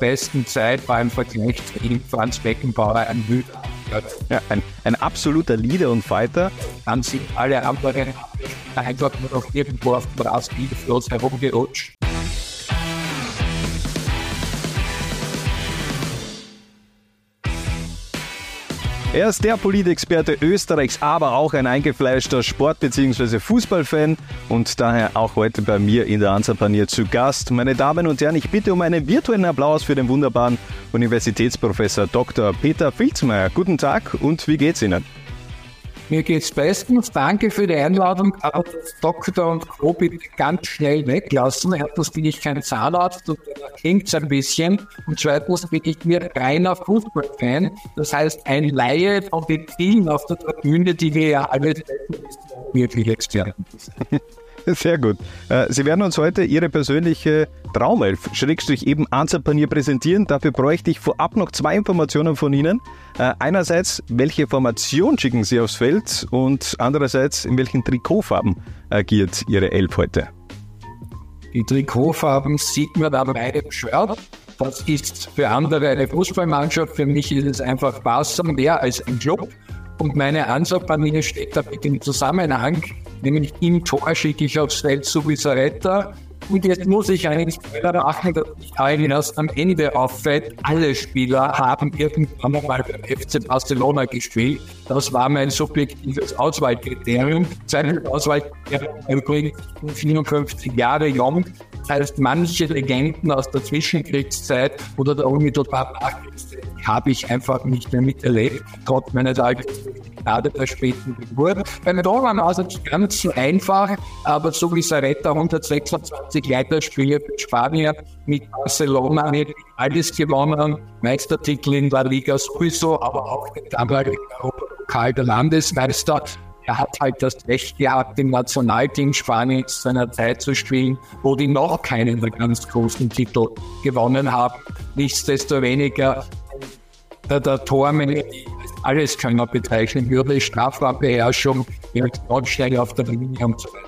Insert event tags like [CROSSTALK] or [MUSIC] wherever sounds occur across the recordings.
besten Zeit war im Vergleich zu ihm Franz Beckenbauer ein Müder. Ja, ein, ein absoluter Leader und Fighter. Dann sind alle anderen einfach nur noch irgendwo auf dem Rasenfloß herumgerutscht. Er ist der Politexperte Österreichs, aber auch ein eingefleischter Sport- bzw. Fußballfan und daher auch heute bei mir in der Ansapanier zu Gast. Meine Damen und Herren, ich bitte um einen virtuellen Applaus für den wunderbaren Universitätsprofessor Dr. Peter Filzmeier. Guten Tag und wie geht's Ihnen? Mir geht's bestens. Danke für die Einladung. Aber das Doktor und Co. bitte ganz schnell weglassen. Erstens bin ich kein Zahnarzt und da klingt's ein bisschen. Und zweitens bin ich mir reiner Fußballfan. Das heißt, ein Laie von den vielen auf der Tribüne, die wir ja alle wirklich Experten sind. [LAUGHS] Sehr gut. Äh, Sie werden uns heute Ihre persönliche Traumelf, Schrägstrich eben Ansapanier präsentieren. Dafür bräuchte ich vorab noch zwei Informationen von Ihnen. Äh, einerseits, welche Formation schicken Sie aufs Feld und andererseits, in welchen Trikotfarben agiert Ihre Elf heute? Die Trikotfarben sieht man an meinem Shirt. Das ist für andere eine Fußballmannschaft. Für mich ist es einfach Barca mehr als ein Club. Und meine Ansatzpanier steht da mit dem Zusammenhang, nämlich im Tor schicke ich aufs Feld Subisaretta. Und jetzt muss ich einen Spoiler machen, dass nicht allen erst am Ende auffällt. Alle Spieler haben irgendwann einmal beim FC Barcelona gespielt. Das war mein subjektives Auswahlkriterium. Seine Auswahlkriterium übrigens 54 Jahre jung. Das heißt, manche Legenden aus der Zwischenkriegszeit oder der unmittelbaren Nachkriegszeit habe ich einfach nicht mehr miterlebt, trotz meiner Gnade der späten Geburt. Beim Doran war es nicht ganz so einfach, aber so wie Saretta 126 Leiterspiele für Spanien mit Barcelona alles gewonnen, Meistertitel in La Liga sowieso, aber auch den damaligen Europapokal der Landesmeister. Er hat halt das Recht gehabt, im Nationalteam Spaniens seiner Zeit zu spielen, wo die noch keinen der ganz großen Titel gewonnen haben. Nichtsdestoweniger der, der Tormann alles Kölner bezeichnen würde, Strafraumbeherrschung, schnell auf der Linie und so weiter.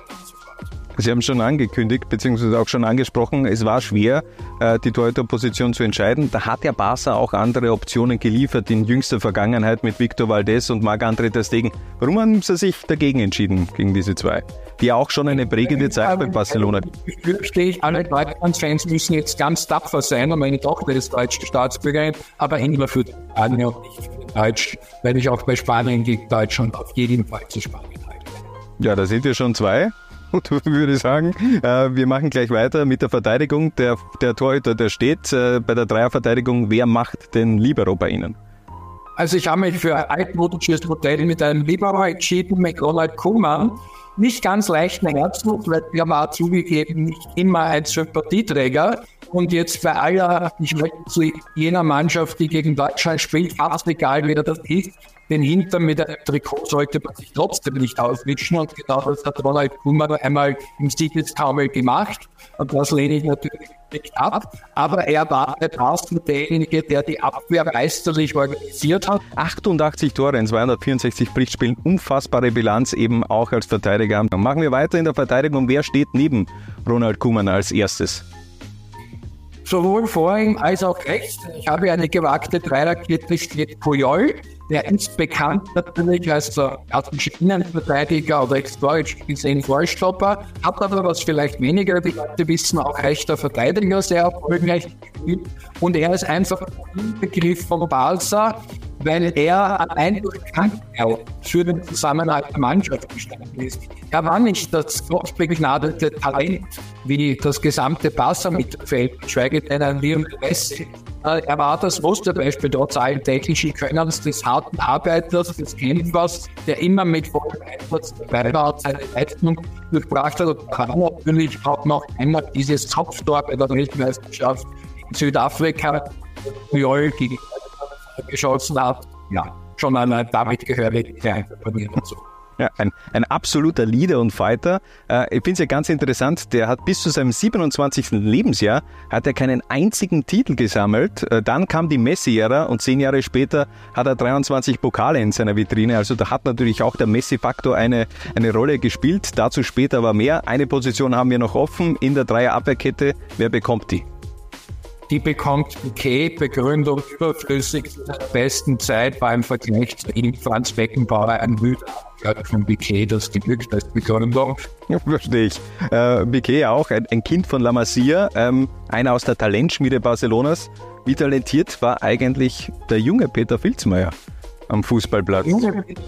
Sie haben schon angekündigt, beziehungsweise auch schon angesprochen, es war schwer, äh, die Torhüterposition zu entscheiden. Da hat ja Barca auch andere Optionen geliefert in jüngster Vergangenheit mit Victor Valdez und Marc-André Ter Stegen. Warum haben Sie sich dagegen entschieden, gegen diese zwei? Die auch schon eine prägende Zeit bei Barcelona. Ich fürchte, ich, alle Deutschland-Fans müssen jetzt ganz tapfer sein und meine Tochter ist deutsche Staatsbürgerin, aber immer für Spanien und nicht für Deutsch, weil ich auch bei Spanien gegen Deutschland auf jeden Fall zu Spanien halte. Ja, da sind wir schon zwei. [LAUGHS] Würde sagen, äh, wir machen gleich weiter mit der Verteidigung. Der, der Torhüter, der steht äh, bei der Dreierverteidigung. Wer macht den Libero bei Ihnen? Also ich habe mich für ein altmodisches Modell mit einem Libero entschieden, mit Ronald Koeman. Nicht ganz leichten Herzens, weil er war zugegeben nicht immer ein Sympathieträger. Und jetzt bei aller, ich möchte zu jener Mannschaft, die gegen Deutschland spielt, fast egal, wer das ist, den Hintern mit einem Trikot sollte man sich trotzdem nicht auswischen. Und genau das hat Ronald Koeman einmal im Siegestaumel gemacht. Und das lehne ich natürlich nicht ab. Aber er war der Carsten derjenige, der die Abwehr meisterlich organisiert hat. 88 Tore in 264 Pflichtspielen, unfassbare Bilanz eben auch als Verteidiger. Machen wir weiter in der Verteidigung. Wer steht neben Ronald Koeman als erstes? Sowohl vor ihm als auch rechts. Ich habe eine gewagte Dreierkette steht Puyol. Der ist bekannt natürlich als der klassische Innenverteidiger oder historisch gesehen Vorstopper, hat aber, was vielleicht weniger die Leute wissen, auch rechter Verteidiger sehr erfolgreich gespielt. Und er ist einfach ein Begriff von Barca, weil er allein durch Krankheit für den Zusammenhalt der Mannschaft gestanden ist. Er war nicht das gottbegnadete Talent, wie das gesamte Barca-Mittelfeld, geschweige denn ein Lionel Messi. Er war das Musterbeispiel trotz allen technischen Könnens des harten Arbeiters, des Kämpfers, der immer mit vollem Einsatz dabei war seine Leistung durchbracht hat und kann natürlich auch noch einmal dieses Kopftor bei der Weltmeisterschaft in Südafrika, Puyol gegen geschossen hat. Ja, schon allein damit gehört der dazu. Ja, ein, ein absoluter Leader und Fighter. Äh, ich finde es ja ganz interessant, der hat bis zu seinem 27. Lebensjahr hat er keinen einzigen Titel gesammelt. Äh, dann kam die Messi-Ära und zehn Jahre später hat er 23 Pokale in seiner Vitrine. Also da hat natürlich auch der Messi-Faktor eine, eine Rolle gespielt. Dazu später aber mehr. Eine Position haben wir noch offen in der Dreierabwehrkette. Wer bekommt die? Die bekommt Piquet Begründung überflüssig zu der besten Zeit beim Vergleich zu ihm, Franz Beckenbauer, ein Müde von Piquet, das genügt als Begründung. Verstehe ich. Äh, Piquet auch, ein, ein, Kind von La Masia, ähm, einer aus der Talentschmiede Barcelonas. Wie talentiert war eigentlich der junge Peter Filzmeier? am Fußballplatz.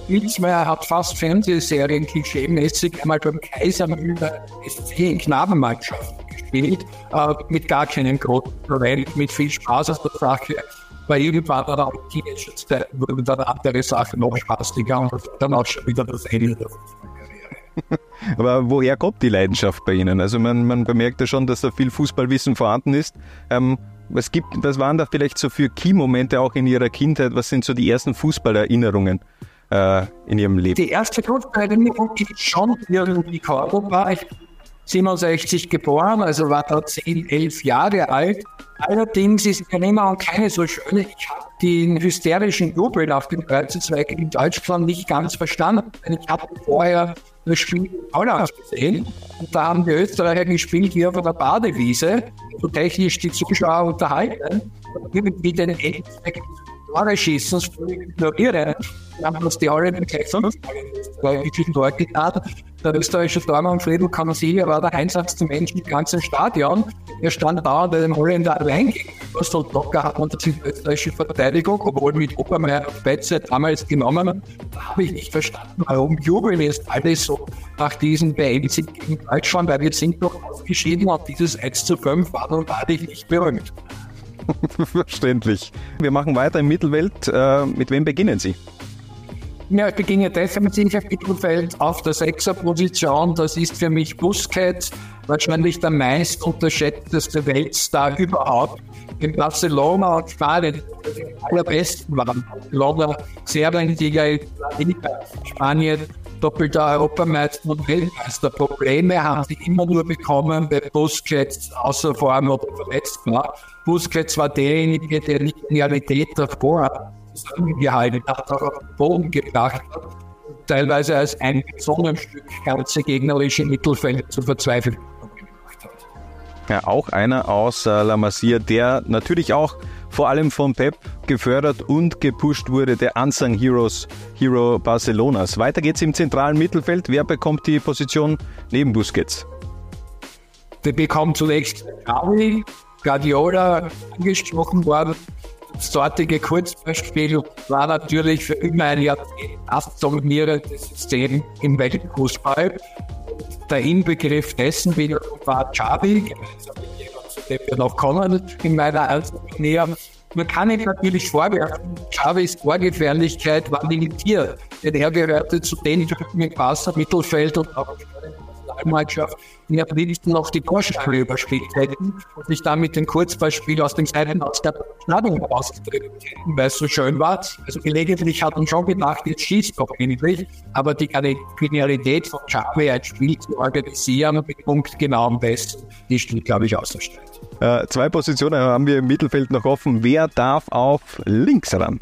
Ilsmeier hat fast Fernsehserien klischee-mäßig einmal beim Kaisermüller SC in Knabenmannschaften gespielt, äh, mit gar keinem großen Talent, mit viel Spaß aus der Sache. Bei irgendwann war auch Teenagerzeit, wurde dann andere Sachen noch spaßiger und dann auch schon wieder das Ende der Fußballkarriere. Aber woher kommt die Leidenschaft bei Ihnen? Also man, man bemerkt ja schon, dass da viel Fußballwissen vorhanden ist. Ähm, was, gibt, was waren da vielleicht so für Key-Momente auch in Ihrer Kindheit? Was sind so die ersten Fußballerinnerungen äh, in Ihrem Leben? Die erste Fußballerinnerung ist schon irgendwie Korbo war. Ich 67 geboren, also war da 10, 11 Jahre alt. Allerdings ist der Nehmer keine so schöne. Ich habe den hysterischen Jubel auf dem Kreuzezweig in Deutschland nicht ganz verstanden. Ich habe vorher das Spiel in Holland gesehen und da haben die Österreicher gespielt wie auf einer Badewiese, so technisch die Zuschauer unterhalten und irgendwie den Endeffekt Tore schießen, völlig ignorieren. Wir haben uns die alle gleich fünf österreichischen Tor getan. Der österreichische Tormann Friedel Kanosier war der einsamste Mensch im ganzen Stadion. Er stand da und dem Holländer allein gegenüber. So locker hat man die österreichische Verteidigung, obwohl mit Obermeier Betze damals genommen. Da habe ich nicht verstanden, warum jubeln jetzt alle so nach diesem Beendigen gegen Deutschland, weil wir sind doch ausgeschieden und dieses 1 zu 5 war nun wahrlich nicht berühmt. [LAUGHS] Verständlich. Wir machen weiter im Mittelwelt. Äh, mit wem beginnen Sie? Ja, ich beginne defensiv im Mittelfeld auf der Sechserposition. Das ist für mich Busquets, wahrscheinlich der meist unterschätzteste Weltstar überhaupt. In Barcelona und Spanien allerbesten waren. Barcelona, Seriensieger in Spanien, doppelter Europameister und Weltmeister. Probleme haben sie immer nur bekommen, weil Busquets außer Form oder verletzt war. Busquets war derjenige, der die Genialität davor zusammengehalten hat, auch auf den Boden gebracht hat, teilweise als ein Sonnenstück ganze gegnerische Mittelfeld zu verzweifeln gemacht hat. Ja, auch einer aus äh, La Masia, der natürlich auch vor allem von Pep gefördert und gepusht wurde, der Unsung Heroes, Hero Barcelonas. Weiter geht's im zentralen Mittelfeld. Wer bekommt die Position neben Busquets? Der bekommt zunächst Gavi, Guardiola angesprochen worden. Das dortige Kurzbeispiel war natürlich für immer ein Jahrzehnt das dominierende System im Weltfußball. Der Inbegriff dessen war Xavi, zu dem wir noch kommen in meiner näher. Man kann ihm natürlich vorwerfen, Xavis Torgefährlichkeit war limitiert, denn er gehörte zu den Typen im Wasser, Mittelfeld und auch Nationalmannschaft der liebsten noch die Torschale überspielt hätten und sich damit den Kurzballspiel aus dem Seiten aus der Stadion herausgetreten hätten, weil es so schön war. Also gelegentlich hat man schon gedacht, jetzt schießt doch endlich, aber die Genialität von Xavi, ein Spiel zu organisieren mit genau am besten, die steht, glaube ich, außer Streit. Äh, zwei Positionen haben wir im Mittelfeld noch offen. Wer darf auf links ran?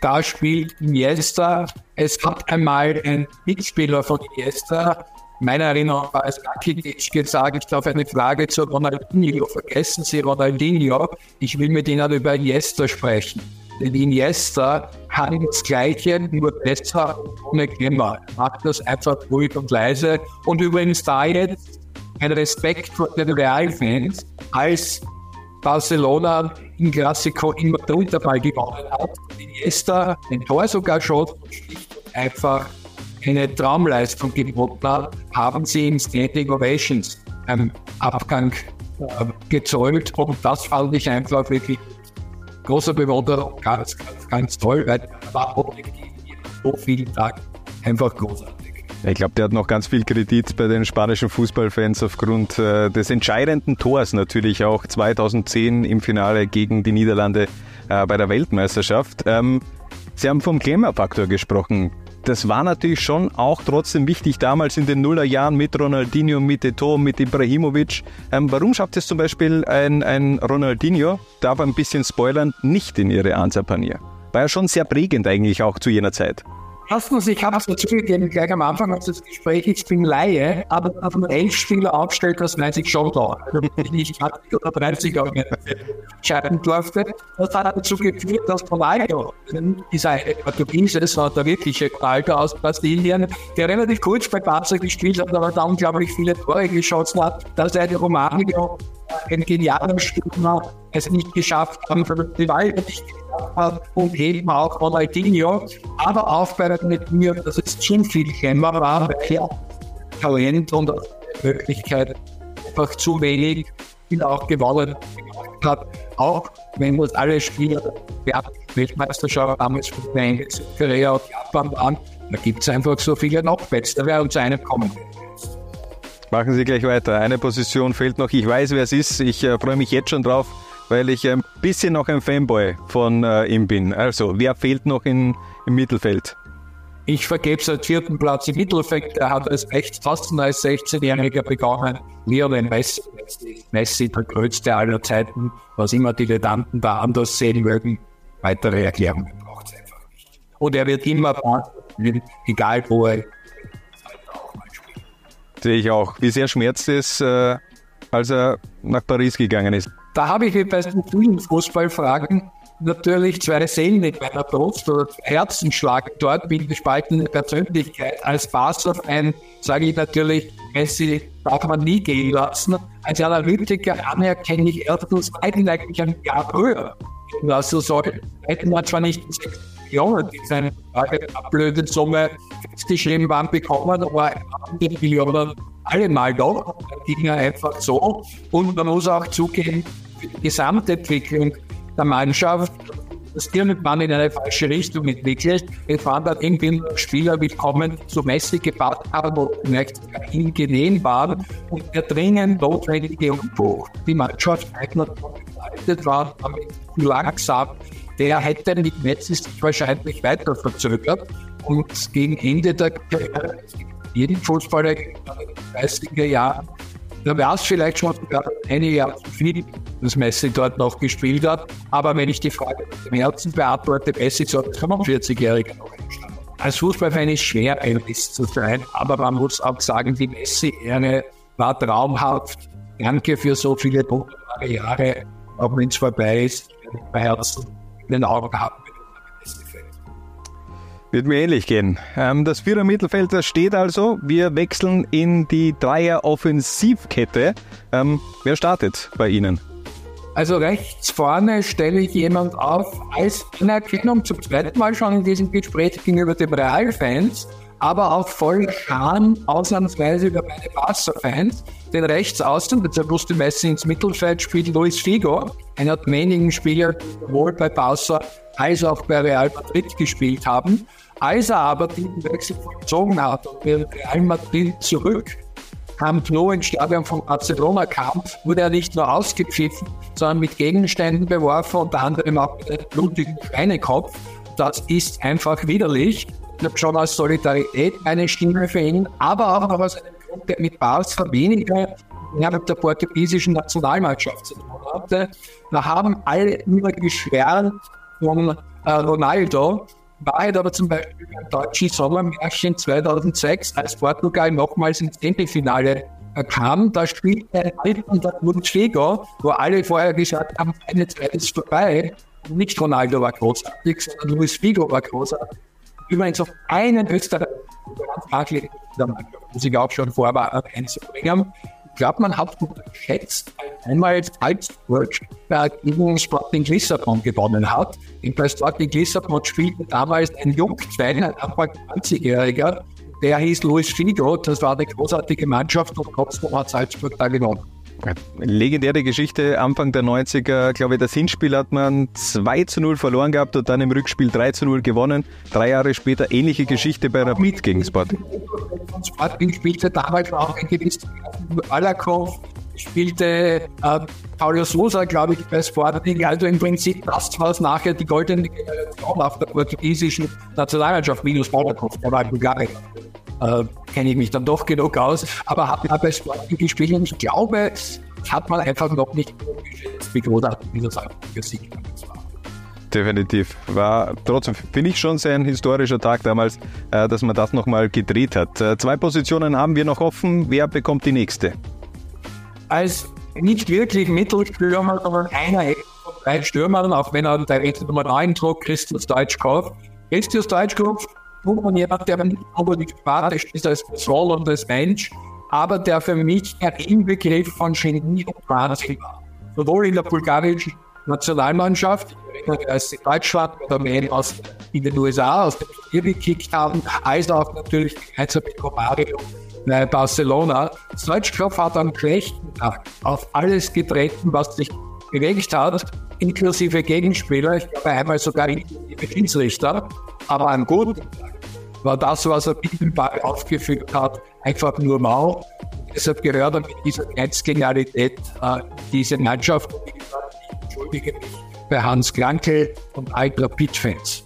Da spielt Iniesta. Es hat einmal ein Mitspieler von Iniesta meiner Erinnerung war es Rakitic gesagt, ich glaube, eine Frage zu Ronaldinho. Vergessen Sie Ronaldinho. Ich will mit Ihnen über Iniesta sprechen. Denn Iniesta hat das Gleiche, nur besser ohne Glimmer. Macht das einfach ruhig und leise. Und übrigens da jetzt ein Respekt vor den Realfans, als Barcelona im Klassiko immer der Unterfall gewonnen hat. Iniesta ein Tor sogar schon schlicht einfach eine Traumleistung geboten hat, haben sie im Standing Ovations einen Abgang äh, gezollt. Und das fand ich einfach wirklich großer Bewunderung, ganz, ganz, ganz toll, weil er war objektiv so vielen Tagen einfach großartig. Ich glaube, der hat noch ganz viel Kredit bei den spanischen Fußballfans aufgrund äh, des entscheidenden Tors natürlich auch 2010 im Finale gegen die Niederlande äh, bei der Weltmeisterschaft. Ähm, Sie haben vom Klemmerfaktor gesprochen das war natürlich schon auch trotzdem wichtig damals in den Nullerjahren mit Ronaldinho, mit Eto'o, mit Ibrahimovic. Ähm, warum schafft es zum Beispiel ein, ein Ronaldinho, darf ein bisschen spoilern, nicht in ihre Ansapanier? War ja schon sehr prägend eigentlich auch zu jener Zeit. Erstens, ich habe es dazugegeben, gleich am Anfang unseres Gesprächs, ich bin Laie, aber man elf Spieler aufstellt, das weiß ich schon da. Ich nicht 20 oder 30 auch nicht entscheiden durfte. Das hat dazu geführt, dass Ronaldo, dieser Portugieses, war der wirkliche Ronaldo aus Brasilien, der relativ kurz bei Barca gespielt hat, aber da unglaublich viele Tore geschossen hat, dass er die Romario ein genialer Stürmer es nicht geschafft haben, für die Wahl nicht und eben auch Ronaldinho, aber auch bei mir, dass es zu viel Kämmer war, weil Talent und Möglichkeit einfach zu wenig viel auch gewonnen hat. Auch wenn wir alle Spieler der Weltmeisterschaft damals von Korea und Japan waren, da gibt es einfach so viele noch Da wäre uns einer kommen. Machen Sie gleich weiter. Eine Position fehlt noch. Ich weiß, wer es ist. Ich äh, freue mich jetzt schon drauf weil ich ein bisschen noch ein Fanboy von äh, ihm bin. Also, wer fehlt noch in, im Mittelfeld? Ich vergebe seit vierten Platz im Mittelfeld. Er hat als rechts fast als 16-Jähriger begonnen. Lionel Messi, Messi, der größte aller Zeiten, was immer Dilettanten da anders sehen mögen. Weitere Erklärungen braucht es einfach nicht. Und er wird immer egal wo er Sehe ich auch. Wie sehr schmerzt es, äh, als er nach Paris gegangen ist? Da habe ich bei vielen Fußballfragen natürlich zwei Seelen in meiner Brust oder Herzenschlag. Dort bin ich gespaltene Persönlichkeit. Als Barca-Fan sage ich natürlich, Messi darf man nie gehen lassen. Als Analytiker anerkenne ich erstens eigentlich ein Jahr früher. Also so hätten wir zwar nicht Millionen, die seine blöde Summe festgeschrieben waren, bekommen, aber die Millionen allemal da, ging ja einfach so. Und man muss auch zugeben, die Gesamtentwicklung der Mannschaft, das irgendwann in eine falsche Richtung entwickelt. Es waren dann irgendwie Spieler willkommen, zu Messi gebaut haben, wo vielleicht ihm genehen waren und der dringend notwendige Umbruch. Die Mannschaft eigentlich begleitet war, damit langsam. Der hätte mit Messi sich wahrscheinlich weiter verzögert und gegen Ende der Karriere jeden Fußballer in den 30er Jahren, da wäre es vielleicht schon einige Jahre zu viel, dass Messi dort noch gespielt hat. Aber wenn ich die Frage mit dem Herzen beantworte, Messi so als 45-Jähriger noch entstanden. Als Fußballfan ist schwer, ein Mist zu sein, aber man muss auch sagen, die Messi-Ehre war traumhaft. Danke für so viele wunderbare Jahre, auch wenn es vorbei ist, bei Herzen den Augen haben. Wird mir ähnlich gehen. Ähm, das Vierer Mittelfeld steht also. Wir wechseln in die Dreier Offensivkette. Ähm, wer startet bei Ihnen? Also rechts vorne stelle ich jemand auf als Anerkennung zum zweiten Mal schon in diesem Gespräch gegenüber den Real-Fans, aber auch voll Scham ausnahmsweise über meine Barca-Fans. Den rechts außen, der musste Messi ins Mittelfeld spielt Luis Figo, einer der wenigen Spieler, die sowohl bei Barca als auch bei Real Madrid gespielt haben. Als er aber den Wechsel vollzogen hat und mit Real Madrid zurück Camp Nou ins Stadion von Barcelona kam, wurde er nicht nur ausgepfiffen, sondern mit Gegenständen beworfen, unter anderem auch mit einem blutigen Schweinekopf. Das ist einfach widerlich. Ich habe schon als Solidarität eine Stimme für ihn, aber auch aus einem Grund, der mit Barca weniger innerhalb der portugiesischen Nationalmannschaft zu tun hatte. Da haben alle immer geschwärmt von äh, Ronaldo, Wahrheit aber zum Beispiel beim deutschen Sommermärchen 2006, als Portugal nochmals ins Semifinale äh, kam, da spielte der Bundesliga, wo alle vorher gesagt haben, eine Zeit ist vorbei. nicht Ronaldo war großartig, sondern Luis Figo war großartig. Übrigens auf einen Österreicher, da muss ich auch schon vorwarnen, einzubringen glaube, man hat unterschätzt, einmal Salzburg gegen Sporting Lissabon gewonnen hat. In bei Sporting Lissabon spielte damals ein Jungzweig, ein Anfang 20-Jähriger, der hieß Luis Figo. Das war eine großartige Mannschaft und trotzdem hat Salzburg da gewonnen. Legendäre Geschichte, Anfang der 90er, glaube ich, das Hinspiel hat man 2 zu 0 verloren gehabt und dann im Rückspiel 3 zu 0 gewonnen. Drei Jahre später ähnliche Geschichte bei Rapid gegen Sporting. Sporting spielte damals auch ein gewisser Alakov, spielte äh, Paulo Sousa, glaube ich, bei Sporting. Also im Prinzip das, was nachher die goldene Generation auf der portugiesischen Nationalmannschaft minus Balakov, der war Bulgarien äh, kenne ich mich dann doch genug aus, aber habe bei Sporting gespielt und ich glaube, hat man einfach noch nicht geschätzt, wie großartig dieser Salzburger Sieg war. Definitiv. War trotzdem, finde ich schon sehr ein historischer Tag damals, äh, dass man das nochmal gedreht hat. Äh, zwei Positionen haben wir noch offen. Wer bekommt die nächste? Als nicht wirklich Mittelstürmer, sondern einer drei Stürmern, auch wenn er der Nummer 9 trug, Christus Deutschkopf. Christus Deutschkopf, man jemand, der nicht unbedingt sympathisch ist als Person und als Mensch, aber der für mich der Inbegriff von Genie und Wahnsinn war. Sowohl in der bulgarischen Nationalmannschaft, als Deutschland oder mehr aus in den USA aus dem Turnier gekickt haben, als auch natürlich gemeinsam mit Romario bei Barcelona. Deutschkopf hat am schlechten Tag auf alles getreten, was sich bewegt hat, inklusive Gegenspieler, ich glaube einmal sogar inklusive Schiedsrichter, aber am guten Tag war das, was er mit dem Ball aufgeführt hat, einfach nur mau. Deshalb gehört er mit dieser Grenzgenialität äh, diese Mannschaft. Und bei Hans Krankel und all Rapid-Fans.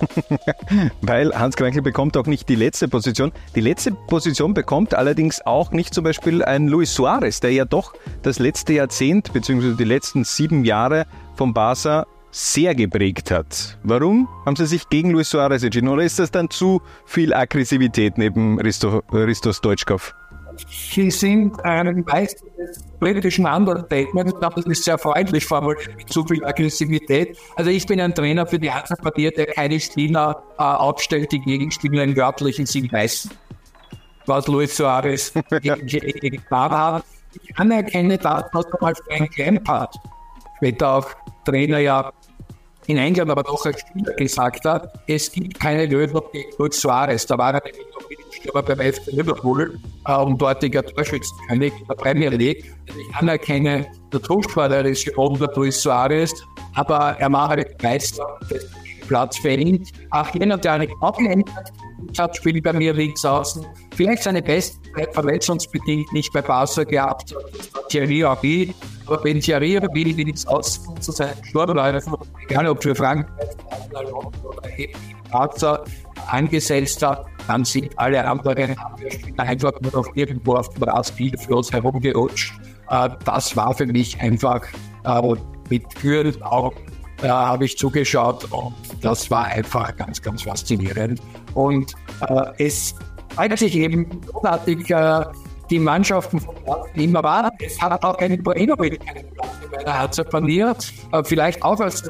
[LAUGHS] Weil Hans Krankel bekommt auch nicht die letzte Position. Die letzte Position bekommt allerdings auch nicht zum Beispiel ein Luis Suarez, der ja doch das letzte Jahrzehnt bzw. die letzten sieben Jahre vom Barca sehr geprägt hat. Warum haben Sie sich gegen Luis Suarez entschieden? Oder ist das dann zu viel Aggressivität neben Risto, Ristos Deutschkopf? Sie sind ein Meister des politischen Understatements. Ich glaube, das ist sehr freundlich formuliert, mit zu viel Aggressivität. Also ich bin ein Trainer für die Einzelpartie, der keine Spieler äh, aufstellt, die Gegenspieler im wörtlichen Sinn meisten. Was Luis Suarez [LAUGHS] getan hat. Ich anerkenne das, was mal Frank Lampard, später auch Trainer ja in England, aber doch als Spieler gesagt hat, es gibt keine Lösung gegen Luis Suarez. Da war er nämlich noch Mittelstürmer beim FC Liverpool äh, und dortiger Torschützenkönig der Premier League. Ich anerkenne, der Torschwader ist geworden Luis Suarez, aber er macht halt Meister des Platz für ihn. Auch jener, der eine abgeändert hat, spielt bei mir links außen. Vielleicht seine beste verletzungsbedingt nicht bei Barca gehabt, Thierry Henry. Aber wenn Thierry Henry links außen zu seinen Sturmläufen, egal ob für Frankreich oder Barca, angesetzt hat, dann sind alle anderen einfach nur noch irgendwo auf dem Rasenspiel für uns herumgerutscht. Äh, das war für mich einfach äh, mit kühlen Augen äh, habe ich zugeschaut und das war einfach ganz, ganz faszinierend. Und äh, es zeigt sich eben großartig, äh, die Mannschaften von immer waren. Es hat auch keine Platz in meiner Herzen verliert, vielleicht auch aus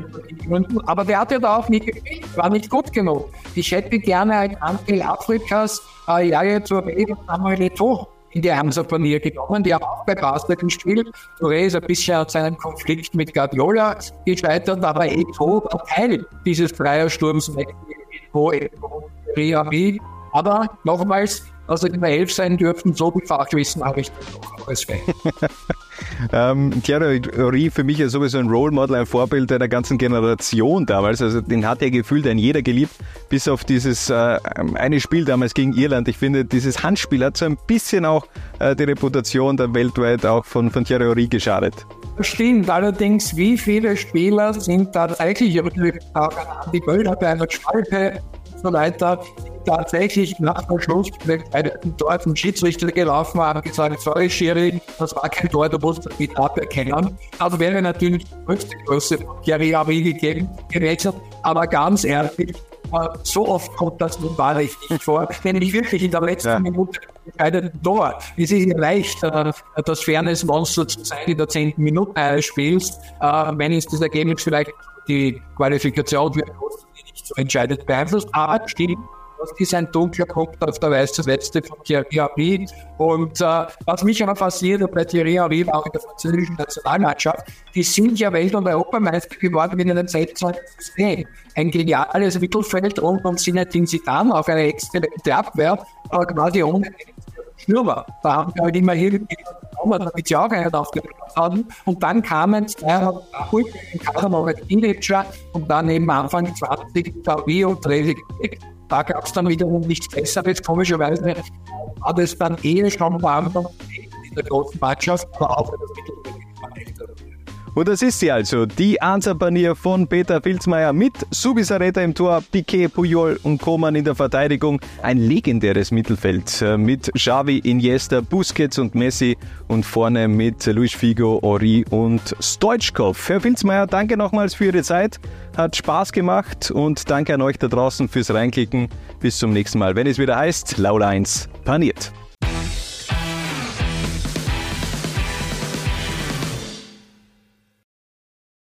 Gründen, aber der hat ja da auch nicht gespielt, war nicht gut genug. Ich hätte gerne ein Anteil Afrikas, äh, ja, jetzt so Samuel Eto'o in die Hamza-Turnier gekommen. Die auch bei Basler gespielt. Touré ist ein bisschen aus seinem Konflikt mit Guardiola gescheitert, aber Eto war Teil dieses Dreiersturms Eto, Eto, Riami. Aber nochmals, also immer elf sein dürften, so viel Fachwissen habe ich doch als Fan. ähm, Thierry für mich ja sowieso ein Role Model, ein Vorbild einer ganzen Generation damals. Also den hat er gefühlt ein jeder geliebt, bis auf dieses äh, eine Spiel damals gegen Irland. Ich finde, dieses Handspiel hat so ein bisschen auch äh, die Reputation der weltweit auch von, von Thierry geschadet. Stimmt, allerdings, wie viele Spieler sind tatsächlich auch an die Böller bei einer Schwalbe und so weiter tatsächlich nach dem Schluss dort ein Schiedsrichter gelaufen haben, gesagt, sorry Schiri, das war kein Tor, du musst das mit aberkennen. Also wäre natürlich die größte Größe Henry gegeben gewesen, aber ganz ehrlich, so oft kommt das nun wahr nicht vor. Wenn ich wirklich in der letzten ja. Minute entscheidenden Tor, es ist ja leicht, äh, das Fairness-Monster zu sein in der zehnten Minute eines Spiels, äh, wenn es das Ergebnis vielleicht die Qualifikation wird, nicht so entscheidet beeinflusst, aber stimmt, das ist ein dunkler Punkt auf der weißen Weste von Thierry Henry. Und äh, was mich aber fasziniert bei Thierry Henry auch in der französischen Nationalmannschaft, die sind ja Welt- und Europameister geworden mit einem System. Ein geniales Mittelfeld und um Zinedine Zidane auf eine exzellente Abwehr, aber quasi ohne Stürmer. Da haben wir halt immer hier damit sie auch einen aufgebracht haben. Und dann kamen zwei ruhig in Kader ein Teenager und dann eben Anfang 20 Tavi und Trevik da gab es dann wiederum nichts Besseres. Komischerweise war das dann eh schon am in der großen Mannschaft, aber auch das Mittelfeld. Und das ist sie also, die Ansapanier von Peter Filzmeier mit Subisareta im Tor, Piquet, Puyol und Koman in der Verteidigung. Ein legendäres Mittelfeld äh, mit Xavi, Iniesta, Busquets und Messi und vorne mit Luis Figo, Ori und Stoichkov. Herr Filzmeier, danke nochmals für Ihre Zeit. Hat Spaß gemacht und danke an euch da draußen fürs Reinklicken. Bis zum nächsten Mal, wenn es wieder heißt, Laula 1 paniert.